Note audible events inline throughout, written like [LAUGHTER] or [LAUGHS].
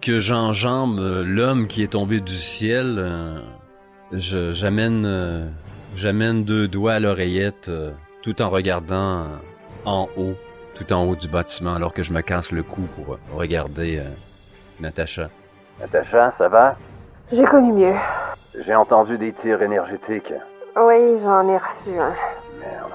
que j'enjambe euh, l'homme qui est tombé du ciel, euh, je- j'amène euh, j'amène deux doigts à l'oreillette euh, tout en regardant euh, en haut, tout en haut du bâtiment, alors que je me casse le cou pour regarder euh, Natacha. Natacha, ça va? J'ai connu mieux. J'ai entendu des tirs énergétiques. Oui, j'en ai reçu un. Merde.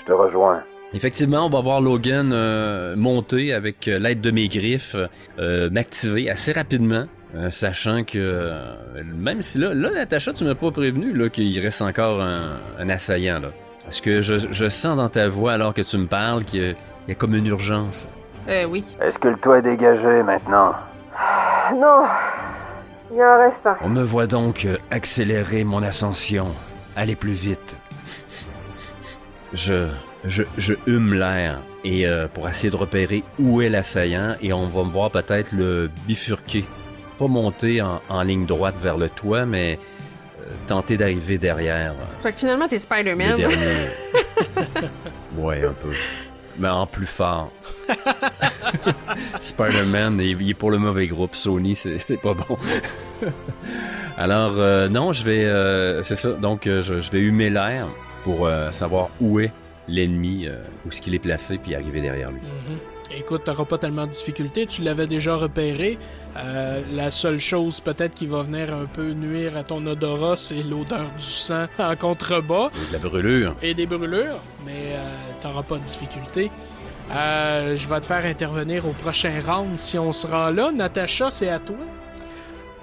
Je te rejoins. Effectivement, on va voir Logan euh, monter avec euh, l'aide de mes griffes, euh, m'activer assez rapidement, euh, sachant que euh, même si là, là, Natacha, tu m'as pas prévenu là qu'il reste encore un, un assaillant là. Parce que je, je sens dans ta voix alors que tu me parles qu'il y, a- il y a comme une urgence? Euh, oui. Est-ce que le toit est dégagé maintenant? Non, il en reste un. On me voit donc accélérer mon ascension, aller plus vite. Je, je, je hume l'air et euh, pour essayer de repérer où est l'assaillant et on va me voir peut-être le bifurquer, pas monter en, en ligne droite vers le toit, mais euh, tenter d'arriver derrière euh, Fait que finalement, t'es Spider-Man. [LAUGHS] ouais, un peu, mais en plus fort. Spider-Man, il est pour le mauvais groupe. Sony, c'est pas bon. Alors, euh, non, je vais. euh, c'est ça. Donc, euh, je, je vais humer l'air pour euh, savoir où est l'ennemi, euh, où est-ce qu'il est placé, puis arriver derrière lui. Mhm. Écoute, t'auras pas tellement de difficultés, tu l'avais déjà repéré. Euh, la seule chose peut-être qui va venir un peu nuire à ton odorat, c'est l'odeur du sang en contrebas Et de la brûlure. et des brûlures, mais euh, t'auras pas de difficulté. Euh, je vais te faire intervenir au prochain round si on se rend là. Natacha, c'est à toi.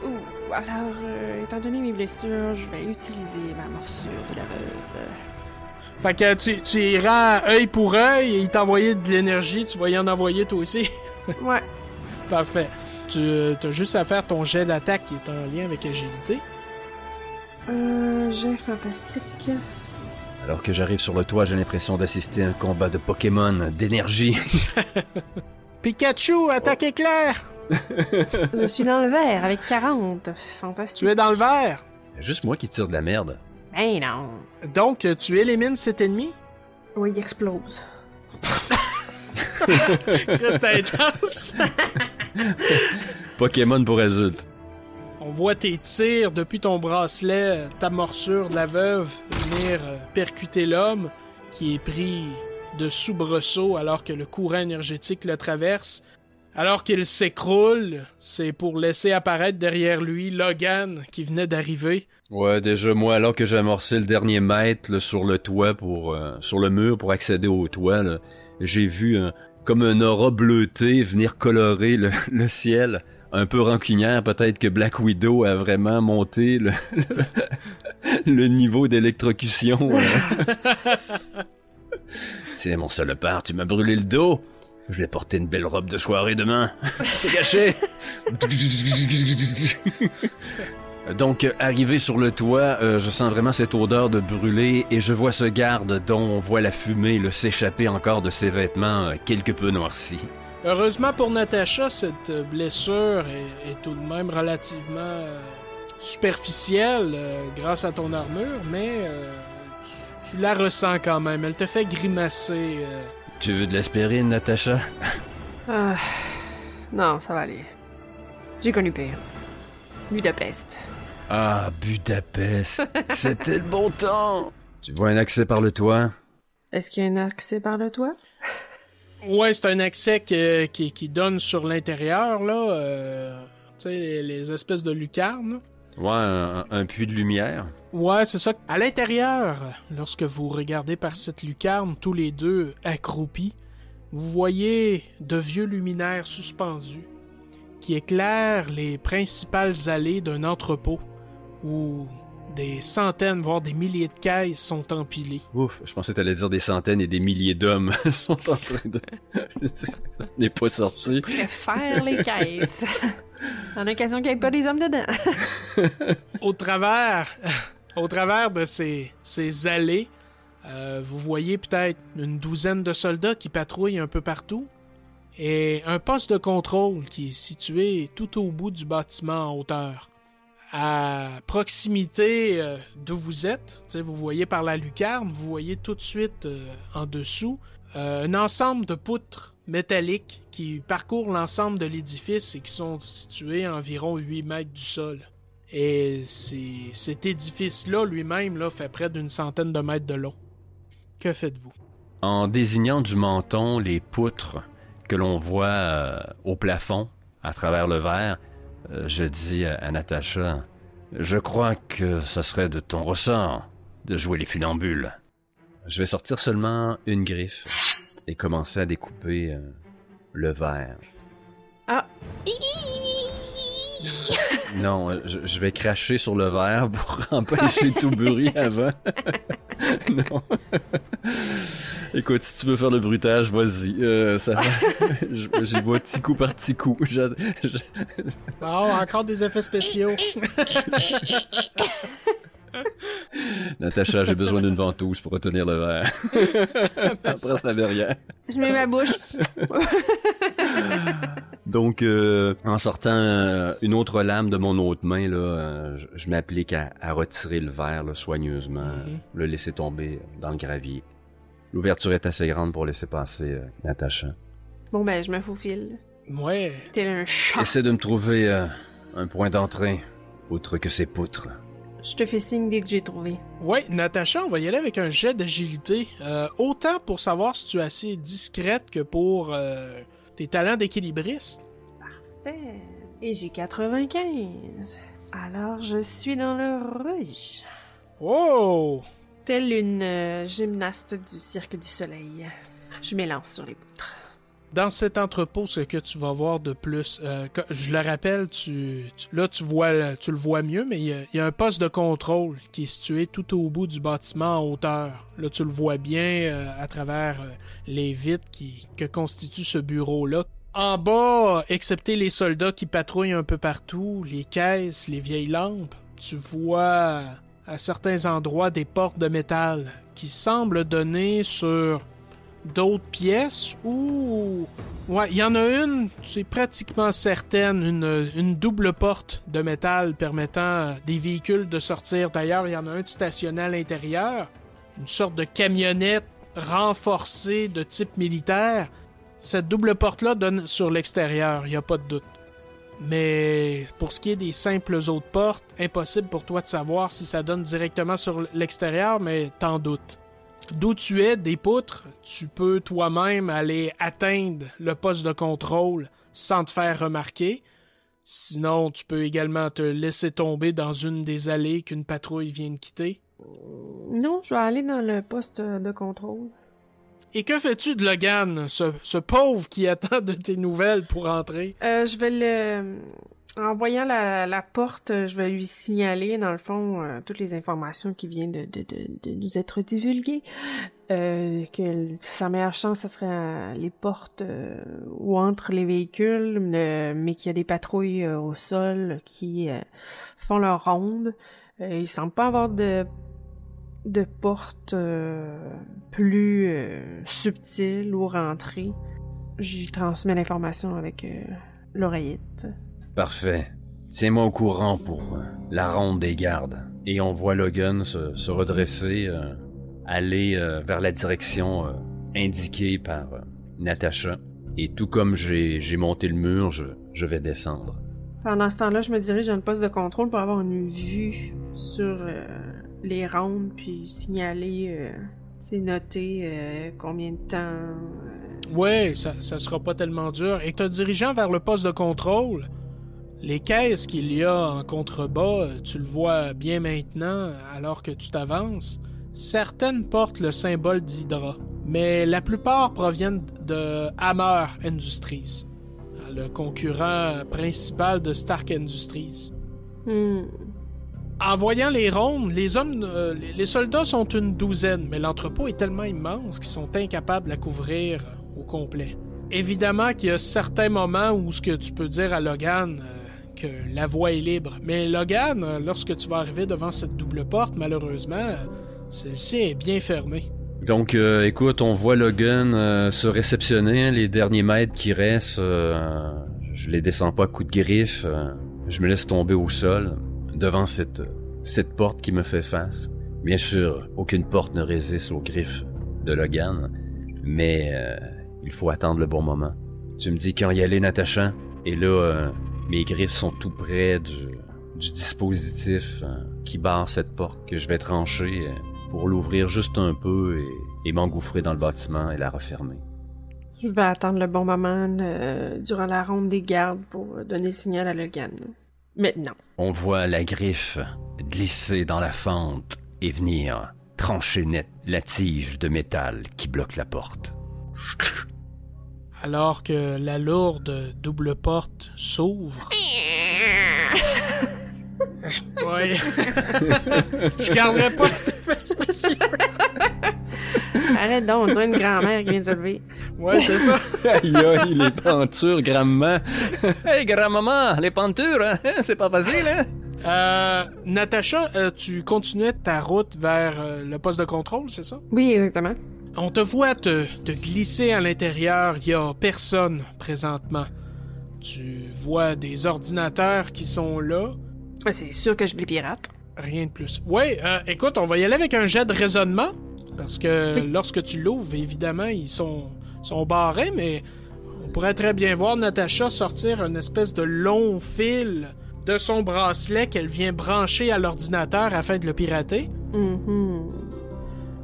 Ouh, alors, euh, étant donné mes blessures, je vais utiliser ma morsure de la veuve. Fait que tu, tu iras œil pour œil et il t'envoyait de l'énergie, tu vas y en envoyer toi aussi. [LAUGHS] Ouais. Parfait. Tu as juste à faire ton jet d'attaque qui est en lien avec agilité. Euh, j'ai fantastique. Alors que j'arrive sur le toit, j'ai l'impression d'assister à un combat de Pokémon d'énergie. [LAUGHS] Pikachu, attaque éclair! [LAUGHS] Je suis dans le vert avec 40. Fantastique. Tu es dans le vert. Juste moi qui tire de la merde. Non. Donc, tu élimines cet ennemi? Oui, il explose. [LAUGHS] Reste intense. [LAUGHS] Pokémon pour adultes. On voit tes tirs depuis ton bracelet, ta morsure de la veuve venir euh, percuter l'homme qui est pris de soubresaut alors que le courant énergétique le traverse. Alors qu'il s'écroule, c'est pour laisser apparaître derrière lui Logan qui venait d'arriver. Ouais, déjà moi, alors que j'ai amorcé le dernier mètre là, sur le toit pour euh, sur le mur pour accéder au toit, j'ai vu un- comme un aura bleuté venir colorer le, [LAUGHS] le ciel. Un peu rancunière, peut-être que Black Widow a vraiment monté le, le, [LAUGHS] le niveau d'électrocution. euh. [LAUGHS] C'est mon salopard, tu m'as brûlé le dos. Je vais porter une belle robe de soirée demain. C'est gâché. Donc, euh, arrivé sur le toit, euh, je sens vraiment cette odeur de brûlé et je vois ce garde dont on voit la fumée le s'échapper encore de ses vêtements euh, quelque peu noircis. Heureusement pour Natacha, cette blessure est, est tout de même relativement euh, superficielle euh, grâce à ton armure, mais euh, tu, tu la ressens quand même. Elle te fait grimacer. euh. Tu veux de l'aspirine, Natacha? Ah, non, ça va aller. J'ai connu pire. Budapest. Ah, Budapest. [LAUGHS] C'était le bon temps. Tu vois un accès par le toit? Est-ce qu'il y a un accès par le toit? [LAUGHS] Ouais, c'est un accès qui, qui donne sur l'intérieur, là. euh, tu sais, les, les espèces de lucarnes. Ouais, un, un puits de lumière. Ouais, c'est ça. À l'intérieur, lorsque vous regardez par cette lucarne, tous les deux accroupis, vous voyez de vieux luminaires suspendus qui éclairent les principales allées d'un entrepôt où des centaines, voire des milliers de caisses sont empilées. Ouf, je pensais que t'allais dire des centaines et des milliers d'hommes [LAUGHS] sont en train de... N'est pas sorti. Préfère les caisses. [LAUGHS] en occasion qu'il n'y ait pas des hommes dedans. au travers, au travers de ces, ces allées, euh, vous voyez peut-être une douzaine de soldats qui patrouillent un peu partout et un poste de contrôle qui est situé tout au bout du bâtiment en hauteur. À proximité euh, d'où vous êtes, vous voyez par la lucarne, vous voyez tout de suite euh, en dessous euh, un ensemble de poutres métalliques qui parcourent l'ensemble de l'édifice et qui sont situés à environ 8 mètres du sol. Et cet édifice-là lui-même fait près d'une centaine de mètres de long. Que faites-vous? En désignant du menton les poutres que l'on voit au plafond à travers le verre, je dis à, Natacha Je crois que ce serait de ton ressort de jouer les funambules. Je vais sortir seulement une griffe et commencer à découper euh, le verre. Ah. Non, euh, je, je vais cracher sur le verre pour [LAUGHS] empêcher tout bruit avant. [LAUGHS] [LAUGHS] non. Écoute, si tu veux faire le bruitage, vas-y. Euh, ça [LAUGHS] J'y vois petit coup par petit coup. Je- Bon, encore des effets spéciaux. [LAUGHS] Natacha, j'ai besoin d'une ventouse pour retenir le verre. [LAUGHS] Après la verrière. Je mets ma bouche. [LAUGHS] Donc, euh, en sortant euh, une autre lame de mon autre main, là, euh, je, je m'applique à, à retirer le verre là, soigneusement, le laisser tomber dans le gravier. L'ouverture est assez grande pour laisser passer euh, Natacha. Bon, ben, je me faufile. Ouais. Tel un chat. Essaie de me trouver euh, un point d'entrée, outre que ces poutres. Je te fais signe dès que j'ai trouvé. Ouais, Natacha, on va y aller avec un jet d'agilité. Euh, autant pour savoir si tu es assez discrète que pour euh, tes talents d'équilibriste. Parfait. Et j'ai 95. Alors, je suis dans le rouge. Oh! Telle une euh, gymnaste du Cirque du Soleil. Je m'élance sur les poutres. Dans cet entrepôt, ce que tu vas voir de plus, euh, je le rappelle, là tu le vois mieux, mais il y, a, un poste de contrôle qui est situé tout au bout du bâtiment en hauteur. Là tu le vois bien euh, à travers euh, les vitres que constitue ce bureau-là. En bas, excepté les soldats qui patrouillent un peu partout, les caisses, les vieilles lampes, tu vois à certains endroits des portes de métal qui semblent donner sur d'autres pièces ou ouais il y en a une c'est pratiquement certaine une, une double porte de métal permettant à des véhicules de sortir. D'ailleurs il y en a un stationné à l'intérieur une sorte de camionnette renforcée de type militaire. Cette double porte là donne sur l'extérieur il n'y a pas de doute. Mais pour ce qui est des simples autres portes impossible pour toi de savoir si ça donne directement sur l'extérieur mais t'en doutes d'où tu es, des poutres, tu peux toi-même aller atteindre le poste de contrôle sans te faire remarquer. Sinon, tu peux également te laisser tomber dans une des allées qu'une patrouille vient de quitter. Non, je vais aller dans le poste de contrôle. Et que fais-tu de Logan, ce, ce pauvre qui [LAUGHS] attend de tes nouvelles pour entrer? Euh, je vais le... En voyant la, porte, je vais lui signaler, dans le fond, euh, toutes les informations qui viennent de, nous être divulguées. Euh, que sa meilleure chance, ce serait euh, les portes euh, ou entre les véhicules, le- mais qu'il y a des patrouilles euh, au sol qui euh, font leur ronde. Euh, il semble pas avoir de de portes euh, plus euh, subtiles ou rentrées. J'y transmets l'information avec euh, l'oreillette. Parfait. Tiens-moi au courant pour euh, la ronde des gardes. Et on voit Logan se, se redresser, euh, aller euh, vers la direction euh, indiquée par euh, Natacha. Et tout comme j'ai monté le mur, je, je vais descendre. Pendant ce temps-là, je me dirige dans le poste de contrôle pour avoir une vue sur euh, les rondes, puis signaler, euh, c'est noter euh, combien de temps. euh, Ouais, ça, ça sera pas tellement dur. Et te dirigeant vers le poste de contrôle, les caisses qu'il y a en contrebas, tu le vois bien maintenant alors que tu t'avances. Certaines portent le symbole d'Hydra, mais la plupart proviennent de Hammer Industries, le concurrent principal de Stark Industries. hmm, En voyant les rondes, les hommes, euh, les- soldats sont une douzaine, mais l'entrepôt est tellement immense qu'ils sont incapables de la couvrir au complet. Évidemment qu'il y a certains moments où ce que tu peux dire à Logan euh, la voie est libre, mais Logan, lorsque tu vas arriver devant cette double porte, malheureusement, celle-ci est bien fermée. Donc, euh, écoute, on voit Logan euh, se réceptionner. hein, les derniers mètres qui restent, euh, je les descends pas à coups de griffe. euh, je me laisse tomber au sol devant cette, cette porte qui me fait face. Bien sûr, aucune porte ne résiste aux griffes de Logan, mais Il faut attendre le bon moment. Tu me dis quand y aller, Natacha? Et là, mes griffes sont tout près du, du dispositif euh, qui barre cette porte que je vais trancher euh, pour l'ouvrir juste un peu et, et m'engouffrer dans le bâtiment et la refermer. Je vais attendre le bon moment euh, durant la ronde des gardes pour donner le signal à Logan. Maintenant. On voit la griffe glisser dans la fente et venir trancher net la tige de métal qui bloque la porte. Alors que la lourde double porte s'ouvre. [LAUGHS] ouais. Je garderai pas cet effet spécial. Arrête donc, on dirait une grand-mère qui vient de se lever. Ouais, c'est ça. aïe aïe, les pentures, grand-maman. hey, grand-maman, les pentures, hein? c'est pas facile, hein? Euh, Natacha, euh, tu continuais ta route vers euh, le poste de contrôle, c'est ça? Oui, exactement. On te voit te, te glisser à l'intérieur, il y a personne présentement. Tu vois des ordinateurs qui sont là, Ouais, C'est sûr que je les pirate. rien de plus. Ouais, euh, écoute, on va y aller avec un jet de raisonnement, parce que Oui. lorsque tu l'ouvres, évidemment, ils sont, sont barrés, mais on pourrait très bien voir Natacha sortir une espèce de long fil de son bracelet qu'elle vient brancher à l'ordinateur afin de le pirater. Mhm.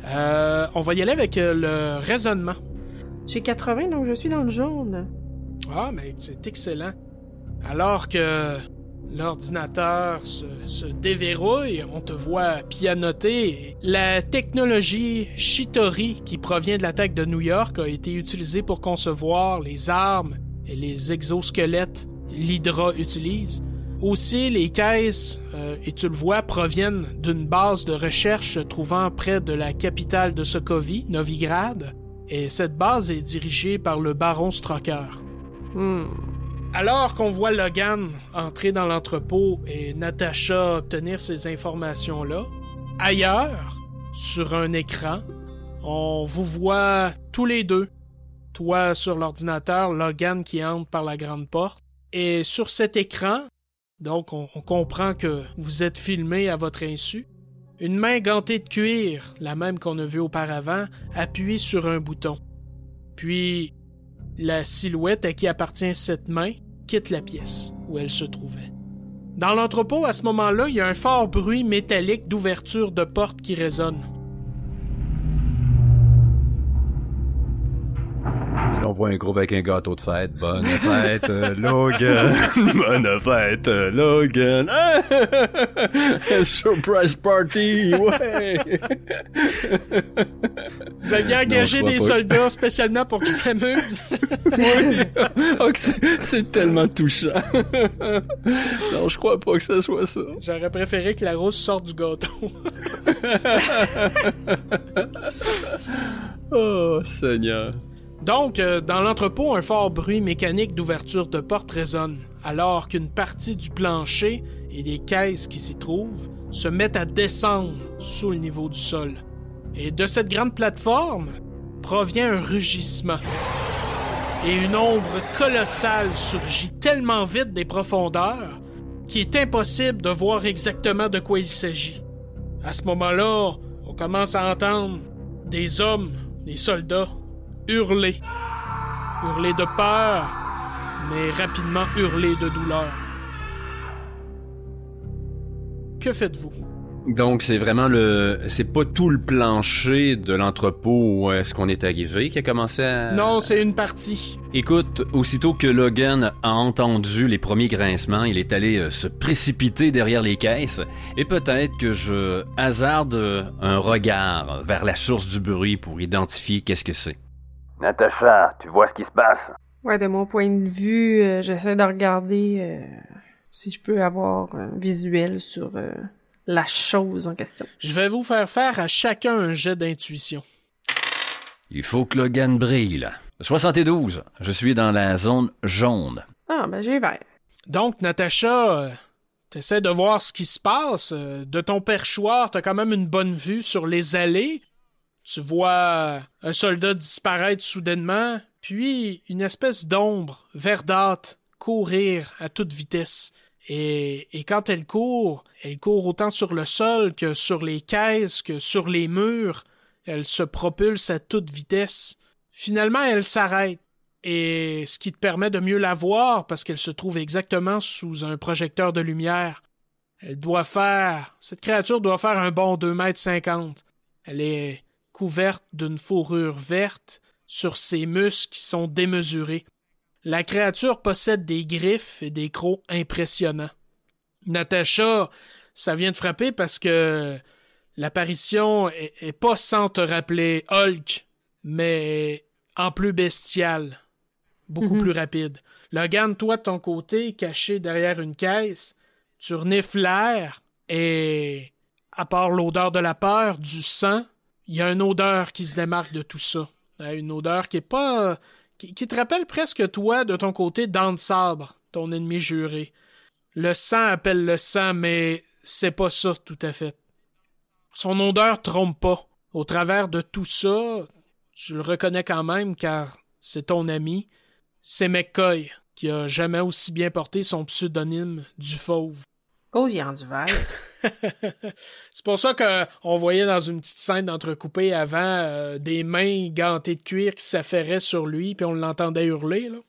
Euh, on va y aller avec euh, le raisonnement. J'ai 80, donc je suis dans le jaune. Ah, mais c'est excellent. Alors que l'ordinateur se, se déverrouille, on te voit pianoter. La technologie Shitori qui provient de l'attaque de New York a été utilisée pour concevoir les armes et les exosquelettes l'Hydra utilise. Aussi, les caisses, euh, et tu le vois, proviennent d'une base de recherche se trouvant près de la capitale de Sokovie, Novigrad, et cette base est dirigée par le baron Stroker. Hmm. Alors qu'on voit Logan entrer dans l'entrepôt et Natasha obtenir ces informations-là, ailleurs, sur un écran, on vous voit tous les deux. Toi sur l'ordinateur, Logan qui entre par la grande porte. Et sur cet écran, donc on, comprend que vous êtes filmé à votre insu, une main gantée de cuir, la même qu'on a vue auparavant, appuie sur un bouton. Puis la silhouette à qui appartient cette main quitte la pièce où elle se trouvait. Dans l'entrepôt, à ce moment-là, il y a un fort bruit métallique d'ouverture de porte qui résonne. Voit un groupe avec un gâteau de fête. Bonne fête, euh, Logan. [LAUGHS] Bonne fête, euh, Logan. [LAUGHS] Surprise party, ouais. Vous aviez engagé des pas. soldats spécialement pour que je m'amuse. [LAUGHS] oui. Oh, c'est tellement touchant. non, je crois pas que ce soit ça. J'aurais préféré que la rose sorte du gâteau. Oh, Seigneur. Donc, euh, dans l'entrepôt, un fort bruit mécanique d'ouverture de porte résonne, alors qu'une partie du plancher et des caisses qui s'y trouvent se mettent à descendre sous le niveau du sol. Et de cette grande plateforme provient un rugissement. Et une ombre colossale surgit tellement vite des profondeurs qu'il est impossible de voir exactement de quoi il s'agit. À ce moment-là, on commence à entendre des hommes, des soldats, hurler. Hurler de peur, mais rapidement hurler de douleur. Que faites-vous? Donc, c'est vraiment le. C'est pas tout le plancher de l'entrepôt où est-ce qu'on est arrivé qui a commencé à. Non, c'est une partie. Écoute, aussitôt que Logan a entendu les premiers grincements, il est allé euh, se précipiter derrière les caisses et peut-être que je hasarde un regard vers la source du bruit pour identifier qu'est-ce que c'est. Natacha, tu vois ce qui se passe? Ouais, de mon point de vue, euh, j'essaie de regarder euh, si je peux avoir un visuel sur euh, la chose en question. Je vais vous faire faire à chacun un jet d'intuition. Il faut que Logan brille, là. 72. Je suis dans la zone jaune. Ah, ben j'ai vert. Donc, Natacha, euh, t'essaies de voir ce qui se passe. Euh, De ton perchoir, t'as quand même une bonne vue sur les allées. Tu vois un soldat disparaître soudainement, puis une espèce d'ombre verdâtre courir à toute vitesse. Et, quand elle court, elle court autant sur le sol que sur les caisses, que sur les murs. Elle se propulse à toute vitesse. Finalement, elle s'arrête. Et ce qui te permet de mieux la voir parce qu'elle se trouve exactement sous un projecteur de lumière. Elle doit faire, cette créature doit faire un bon deux mètres cinquante. Elle est couverte d'une fourrure verte sur ses muscles qui sont démesurés. La créature possède des griffes et des crocs impressionnants. Natacha, ça vient de frapper parce que l'apparition est, pas sans te rappeler Hulk, mais en plus bestial, beaucoup Mhm. plus rapide. Logan, toi, de ton côté, caché derrière une caisse, tu renifles l'air et, à part l'odeur de la peur, du sang, il y a une odeur qui se démarque de tout ça. Euh, Une odeur qui est pas. qui, te rappelle presque toi, de ton côté, Dan Sabre, ton ennemi juré. Le sang appelle le sang, mais c'est pas ça tout à fait. Son odeur trompe pas. Au travers de tout ça, tu le reconnais quand même car c'est ton ami. C'est McCoy qui a jamais aussi bien porté son pseudonyme du fauve. Cause, il est rendu vert. [LAUGHS] C'est pour ça qu'on voyait dans une petite scène d'entrecoupé avant euh, des mains gantées de cuir qui s'affairaient sur lui, puis on l'entendait hurler. Là.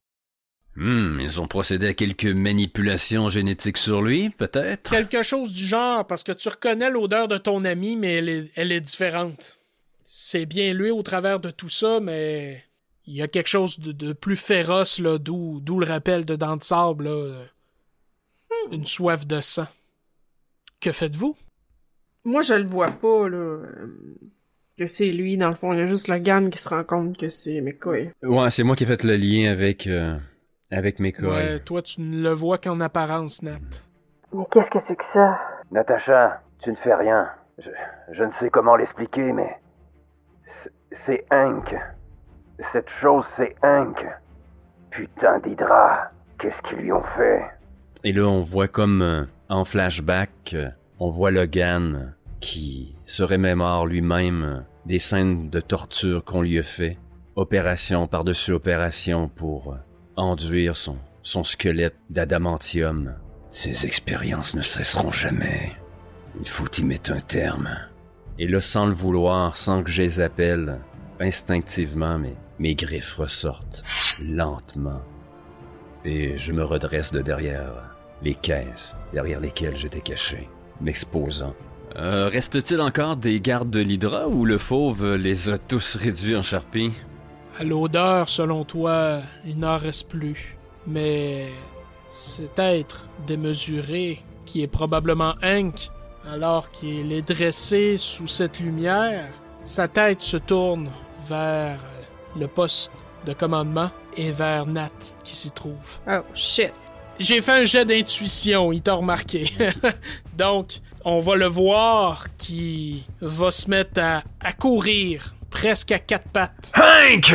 Hmm, ils ont procédé à quelques manipulations génétiques sur lui, peut-être? Quelque chose du genre, parce que tu reconnais l'odeur de ton ami, mais elle est, elle est différente. C'est bien lui au travers de tout ça, mais il y a quelque chose de, de plus féroce, là, d'où, d'où le rappel de dents de sable, là. Une soif de sang. Que faites-vous? Moi, je le vois pas, là. Que c'est lui, dans le fond. Il y a juste Logan qui se rend compte que c'est McCoy. Ouais, c'est moi qui ai fait le lien avec, euh, avec McCoy. Ouais, toi, tu ne le vois qu'en apparence, Nat. Mais qu'est-ce que c'est que ça? Natacha, tu ne fais rien. Je, je ne sais comment l'expliquer, mais. c'est- C'est Hank. Cette chose, c'est Hank. Putain d'Hydra. Qu'est-ce qu'ils lui ont fait? Et là, on voit comme euh, en flashback, euh, on voit Logan euh, qui se remémore lui-même des scènes de torture qu'on lui a fait, opération par-dessus opération pour enduire son, squelette d'adamantium. Ces expériences ne cesseront jamais. Il faut y mettre un terme. Et là, sans le vouloir, sans que je les appelle, instinctivement, mes griffes ressortent, lentement. Et je me redresse de derrière les caisses derrière lesquelles j'étais caché, m'exposant. Euh, Reste-t-il encore des gardes de l'Hydra ou le fauve les a tous réduits en charpie? À l'odeur, selon toi, il n'en reste plus. Mais cet être démesuré, qui est probablement Hank, alors qu'il est dressé sous cette lumière, sa tête se tourne vers le poste de commandement et vers Nat qui s'y trouve. Oh, shit. J'ai fait un jet d'intuition, il t'a remarqué. [LAUGHS] Donc, on va le voir qui va se mettre à, à courir presque à quatre pattes. Hank!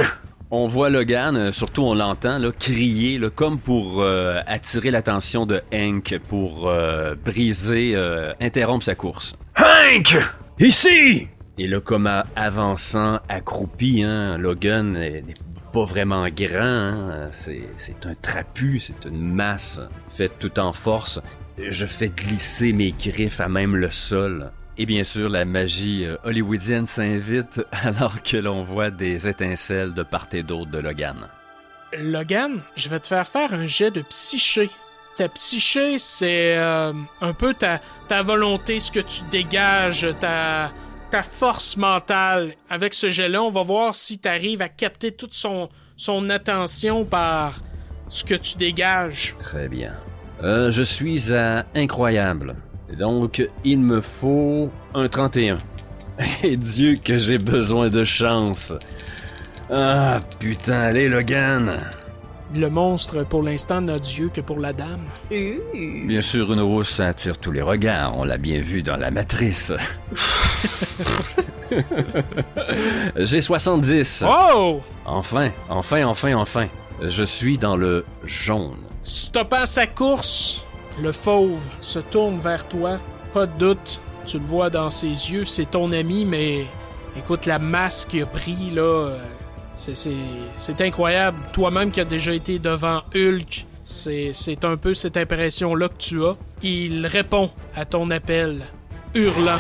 On voit Logan, euh, surtout on l'entend, là, crier, là, comme pour euh, attirer l'attention de Hank, pour euh, briser, euh, interrompre sa course. Hank! Ici! Et là, comme à- avançant, accroupi, hein, Logan n'est n'est pas vraiment grand, hein, c'est un trapu, c'est une masse faite tout en force. Je fais glisser mes griffes à même le sol. Et bien sûr, la magie euh, hollywoodienne s'invite [LAUGHS] alors que l'on voit des étincelles de part et d'autre de Logan. Logan, je vais te faire faire un jet de psyché. Ta psyché, c'est euh, un peu ta, ta volonté, ce que tu dégages, ta, ta force mentale. Avec ce jet-là, on va voir si tu à capter toute son, son attention par ce que tu dégages. Très bien. Euh, je suis à incroyable. Donc, il me faut un 31. [LAUGHS] Et Dieu que j'ai besoin de chance. Ah, putain, allez, Logan. Le monstre, pour l'instant, n'a Dieu que pour la dame. Bien sûr, une rousse, attire tous les regards. On l'a bien vu dans la matrice. [LAUGHS] j'ai 70. Oh! Enfin, enfin, enfin, enfin. Je suis dans le jaune. Stoppant sa course, le fauve se tourne vers toi. Pas de doute, tu le vois dans ses yeux, c'est ton ami, mais écoute, la masse qu'il a pris, là, c'est- incroyable. Toi-même qui as déjà été devant Hulk, c'est un peu cette impression-là que tu as. Il répond à ton appel, hurlant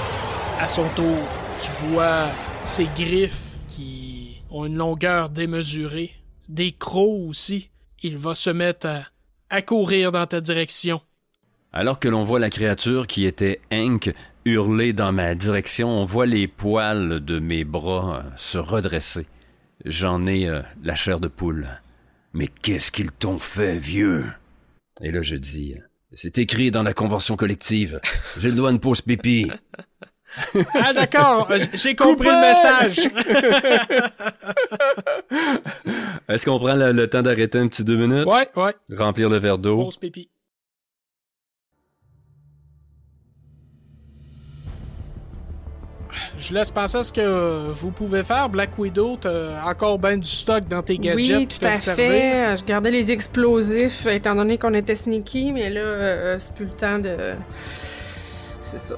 à son tour. Tu vois ses griffes qui ont une longueur démesurée, des crocs aussi. Il va se mettre à, à courir dans ta direction. Alors que l'on voit la créature qui était Hank hurler dans ma direction, on voit les poils de mes bras euh, se redresser. J'en ai euh, la chair de poule. Mais qu'est-ce qu'ils t'ont fait, vieux? Et là, je dis, c'est écrit dans la convention collective. J'ai le droit de pause pipi. Ah d'accord, [LAUGHS] j'ai compris le message. [LAUGHS] Est-ce qu'on prend le, le temps d'arrêter un petit deux minutes? ouais, ouais. Remplir le verre d'eau. Pause pipi. Je laisse penser à ce que vous pouvez faire. Black Widow, t'as encore ben du stock dans tes gadgets. Oui, pour tout à fait. Je gardais les explosifs, étant donné qu'on était sneaky, mais là, euh, c'est plus le temps de... C'est ça.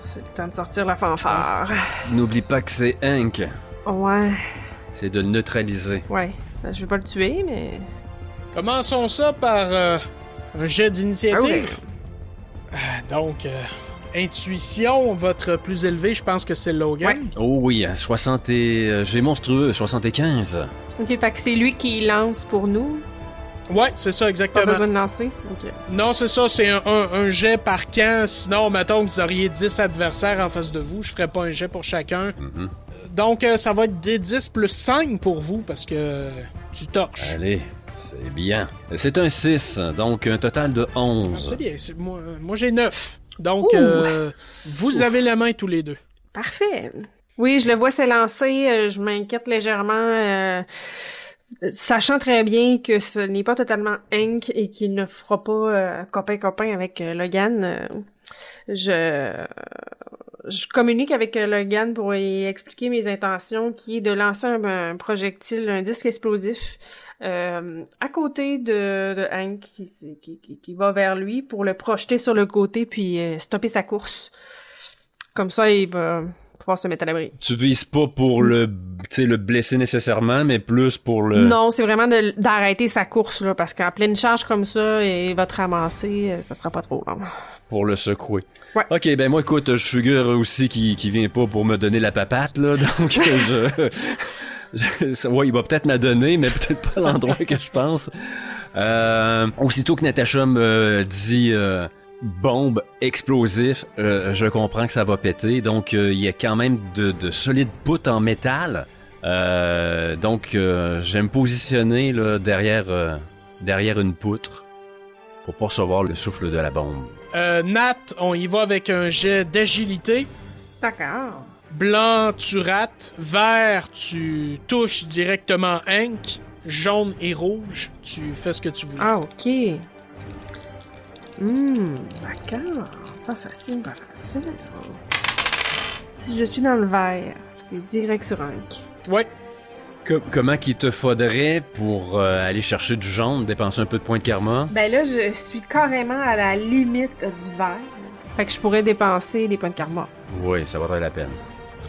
C'est le temps de sortir la fanfare. N'oublie pas que c'est Hank. Ouais, C'est de le neutraliser. ouais. Ben, je vais pas le tuer, mais... Commençons ça par euh, un jet d'initiative. Ah Euh, donc, euh, intuition, votre plus élevé, je pense que c'est Logan. Oh oui, 60 et... euh, J'ai monstrueux, 75. Ok, fait que c'est lui qui lance pour nous. Ouais, c'est ça, Pas exactement. besoin de lancer? Ok. Non, c'est ça, c'est un, un- un jet par camp. Sinon, mettons que vous auriez 10 adversaires en face de vous, je ferais pas un jet pour chacun. Mhm. Donc, euh, ça va être des 10 plus 5 pour vous parce que tu torches. Allez, c'est bien. C'est un 6, donc un total de Ah, 11. C'est bien, c'est- moi, moi j'ai 9. Donc, euh, vous avez la main tous les deux. Parfait. Oui, je le vois s'élancer. euh, je m'inquiète légèrement, euh, sachant très bien que ce n'est pas totalement Hank et qu'il ne fera pas euh, copain-copain avec euh, Logan. euh, je je communique avec Logan pour lui expliquer mes intentions, qui est de lancer un, un projectile, un disque explosif, euh, à côté de, de Hank qui, qui, qui, qui va vers lui pour le projeter sur le côté puis euh, stopper sa course. Comme ça, il va pouvoir se mettre à l'abri. Tu vises pas pour le, le blesser nécessairement, mais plus pour le... Non, c'est vraiment d'arrêter sa course, là, parce qu'en pleine charge comme ça, il va te ramasser, euh, ça sera pas trop long. pour le secouer. Ouais. Ok, ben moi, écoute, je figure aussi qu'il qui vient pas pour me donner la papate, là, [LAUGHS] donc je... [LAUGHS] ouais, il va peut-être me la donner, mais peut-être pas à l'endroit que je pense. Euh, aussitôt que Natacha me dit euh, bombe, explosif, euh, je comprends que ça va péter, donc euh, il y a quand même de, de solides poutres en métal. Euh, donc, euh, je vais me positionner là, derrière, euh, derrière une poutre pour pas recevoir le souffle de la bombe. Euh, Nat, on y va avec un jet d'agilité. D'accord. Blanc, tu rates. Vert, tu touches directement Hank. Jaune et rouge, tu fais ce que tu veux. Ah, ok. Hmm, d'accord. Pas facile, pas facile. Si je suis dans le vert, c'est direct sur Hank. Ouais. Co- comment qu'il te faudrait pour euh, aller chercher du jaune, dépenser un peu de points de karma? Ben là, je suis carrément à la limite du vert. Fait que je pourrais dépenser des points de karma. Oui, ça vaudrait la peine.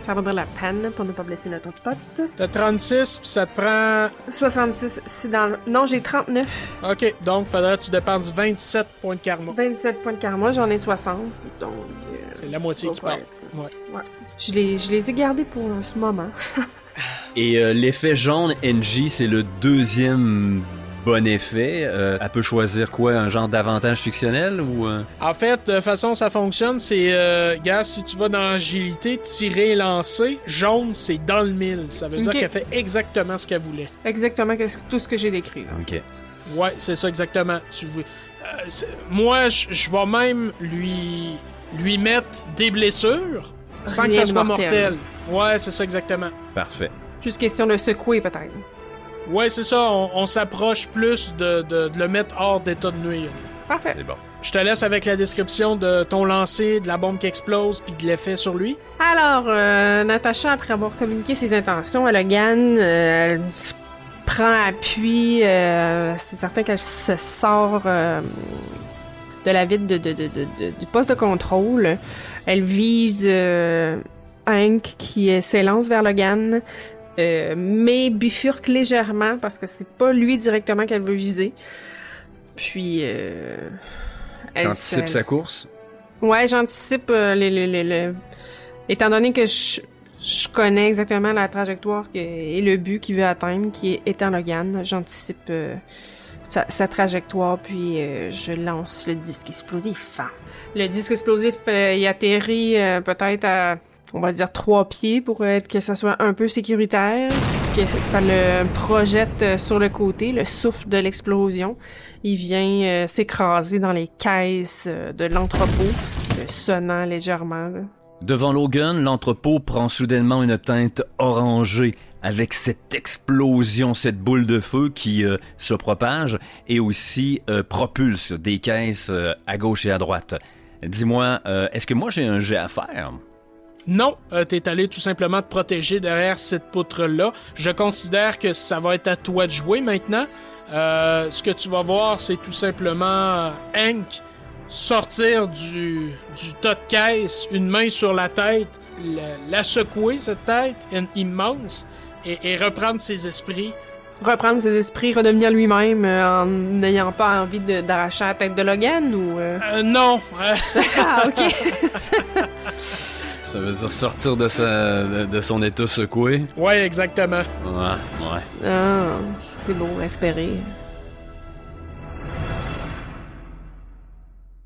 Ça vaudrait la peine pour ne pas blesser notre pote. T'as 36, puis ça te prend. 66, c'est dans le... Non, j'ai 39. Ok, donc faudrait que tu dépenses 27 points de karma. 27 points de karma, j'en ai 60. Donc. euh, C'est la moitié qui part. être- Ouais. Ouais. Je les, je les ai gardés pour ce moment. [LAUGHS] Et euh, l'effet jaune NJ, c'est le deuxième bon effet. Euh, elle peut choisir quoi, un genre d'avantage fictionnel ou... euh? En fait, de façon ça fonctionne, c'est, euh, gars, si tu vas dans l'agilité, tirer et lancer, jaune, c'est dans le mille. Ça veut dire qu'elle fait exactement ce qu'elle voulait. Exactement que- tout ce que j'ai décrit. là. Ok. Ouais, c'est ça exactement. Tu veux. euh, moi, je vais même lui lui mettre des blessures sans que ça soit mortel. mortel. Ouais, c'est ça exactement. Parfait. Juste question de secouer, peut-être. Ouais, c'est ça. On, on s'approche plus de, de- de le mettre hors d'état de nuire. Parfait. C'est bon. Je te laisse avec la description de ton lancer, de la bombe qui explose, puis de l'effet sur lui. Alors, euh, Natacha, après avoir communiqué ses intentions à Logan, euh, elle prend appui. euh, c'est certain qu'elle se sort euh, de la vide de, de- de- de- de- du poste de contrôle. Elle vise euh, Hank qui s'élance vers Logan, euh, mais bifurque légèrement parce que c'est pas lui directement qu'elle veut viser. Puis, euh, elle Anticipe sa course? Ouais, j'anticipe euh, les, les, les, les- Étant donné que je, je connais exactement la trajectoire et le but qu'il veut atteindre, qui est étant Logan. J'anticipe euh, sa, trajectoire, puis euh, je lance le disque explosif. Le disque explosif, il atterrit peut-être à, on va dire, trois pieds pour être que ça soit un peu sécuritaire, que ça le projette sur le côté, le souffle de l'explosion. Il vient s'écraser dans les caisses de l'entrepôt, sonnant légèrement. Devant Logan, l'entrepôt prend soudainement une teinte orangée avec cette explosion, cette boule de feu qui euh, se propage et aussi euh, propulse des caisses euh, à gauche et à droite. Dis-moi, est-ce que moi j'ai un jet à faire? Non, t'es allé tout simplement te protéger derrière cette poutre-là. Je considère que ça va être à toi de jouer maintenant. ce que tu vas voir, c'est tout simplement Hank sortir du, du tas de caisse, une main sur la tête, la, secouer, cette tête immense, et, reprendre ses esprits. Reprendre ses esprits, redevenir lui-même euh, en n'ayant pas envie d'arracher la tête de Logan ou. Euh? Euh, non! [LAUGHS] ah, ok! [LAUGHS] Ça veut dire sortir de, sa, de, son état secoué? Ouais, exactement. Ouais, ouais. Ah, c'est beau, espérer.